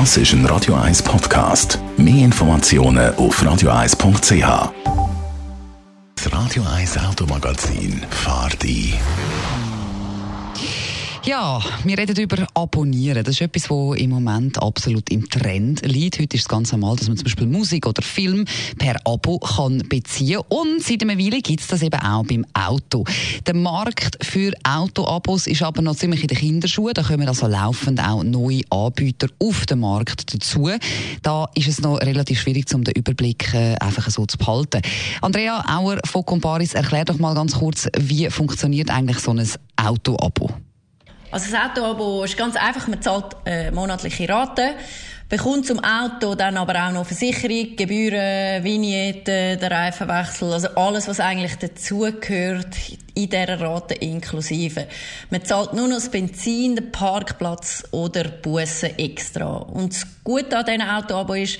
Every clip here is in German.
Das ist ein Radio 1 Podcast. Mehr Informationen auf radio1.ch. Das Radio 1 Automagazin fahrt ein. Ja, wir reden über Abonnieren. Das ist etwas, was im Moment absolut im Trend liegt. Heute ist es ganz normal, dass man zum Beispiel Musik oder Film per Abo kann beziehen Und seit einer Weile gibt es das eben auch beim Auto. Der Markt für Autoabos ist aber noch ziemlich in den Kinderschuhen. Da kommen also laufend auch neue Anbieter auf den Markt dazu. Da ist es noch relativ schwierig, um den Überblick äh, einfach so zu behalten. Andrea Auer von Comparis, erklär doch mal ganz kurz, wie funktioniert eigentlich so ein Autoabo? Also das Autoabo ist ganz einfach, man zahlt äh, monatliche Raten, bekommt zum Auto dann aber auch noch Versicherung, Gebühren, Vignetten, der Reifenwechsel, also alles, was eigentlich dazugehört, in dieser Rate inklusive. Man zahlt nur noch das Benzin, den Parkplatz oder Bussen extra. Und das Gute an diesem Autoabo ist,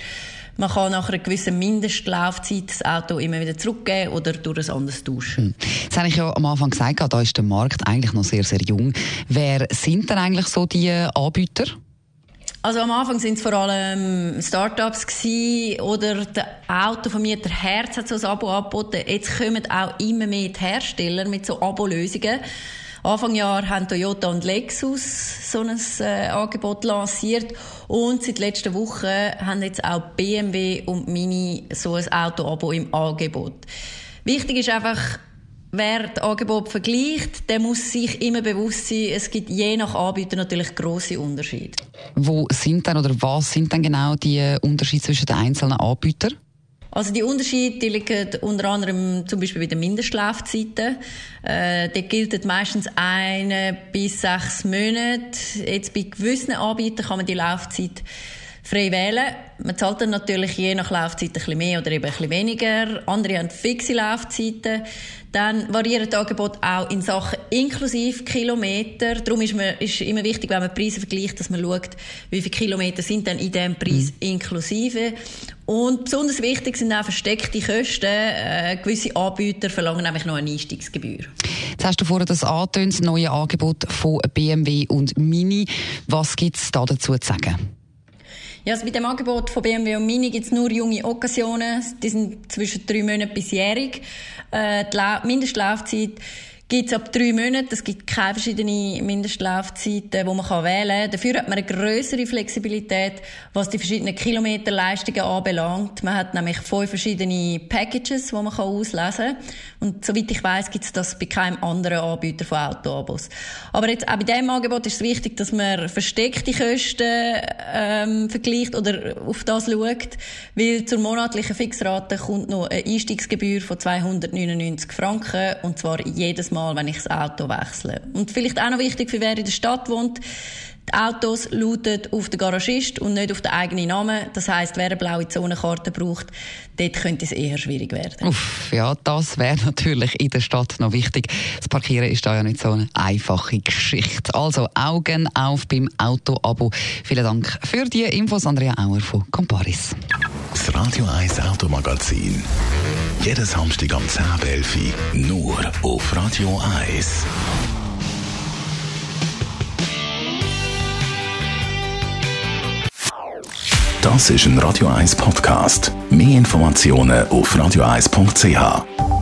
man kann nach einer gewissen Mindestlaufzeit das Auto immer wieder zurückgeben oder durch ein anderes tauschen. Hm. Das habe ich ja am Anfang gesagt, da ist der Markt eigentlich noch sehr, sehr jung. Wer sind denn eigentlich so die Anbieter? Also am Anfang sind es vor allem Startups gewesen, oder der Autovermieter Herz hat so ein Abo angeboten. Jetzt kommen auch immer mehr die Hersteller mit so Abo-Lösungen. Anfang Jahr haben Toyota und Lexus so ein äh, Angebot lanciert und seit letzter Woche haben jetzt auch BMW und Mini so ein Auto-Abo im Angebot. Wichtig ist einfach, Wer das Angebot vergleicht, der muss sich immer bewusst sein, es gibt je nach Anbieter natürlich große Unterschiede. Wo sind denn oder was sind denn genau die Unterschiede zwischen den einzelnen Anbietern? Also die Unterschiede liegen unter anderem zum Beispiel bei den Mindestlaufzeiten. Äh, die gilt meistens eine bis sechs Monate. Jetzt bei gewissen Anbietern kann man die Laufzeit frei wählen. Man zahlt dann natürlich je nach Laufzeit ein bisschen mehr oder eben ein bisschen weniger. Andere haben fixe Laufzeiten. Dann variieren die Angebote auch in Sachen inklusive Kilometer. Darum ist, man, ist immer wichtig, wenn man Preise vergleicht, dass man schaut, wie viele Kilometer sind dann in diesem Preis mhm. inklusive. Und besonders wichtig sind auch versteckte Kosten. Äh, gewisse Anbieter verlangen nämlich noch eine Einstiegsgebühr. Jetzt hast du vorhin das angetönt, das neue Angebot von BMW und Mini. Was gibt es da dazu zu sagen? Ja, also bei dem Angebot von BMW und Mini gibt es nur junge Occasionen. Die sind zwischen drei Monaten bis jährig. Äh, die Mindestlaufzeit gibt es ab drei Monaten. Es gibt keine verschiedenen Mindestlaufzeiten, die man wählen kann. Dafür hat man eine größere Flexibilität, was die verschiedenen Kilometerleistungen anbelangt. Man hat nämlich fünf verschiedene Packages, die man auslesen kann. Und soweit ich weiß, gibt es das bei keinem anderen Anbieter von Autoabos. Aber jetzt auch bei diesem Angebot ist es wichtig, dass man versteckte Kosten ähm, vergleicht oder auf das schaut, weil zur monatlichen Fixrate kommt noch eine Einstiegsgebühr von 299 Franken und zwar jedes Mal, wenn ich das Auto wechsle. Und vielleicht auch noch wichtig für wer in der Stadt wohnt, die Autos lauten auf den Garagist und nicht auf den eigenen Namen. Das heisst, wer eine blaue Zonenkarte braucht, dort könnte es eher schwierig werden. Uff, ja, das wäre natürlich in der Stadt noch wichtig. Das Parkieren ist da ja nicht so eine einfache Geschichte. Also Augen auf beim Auto-Abo. Vielen Dank für die Infos, Andrea Auer von Comparis. Das Radio 1 Automagazin. Jeden Samstag am 10.11 nur auf Radio 1. Das ist ein Radio 1 Podcast. Mehr Informationen auf radio1.ch.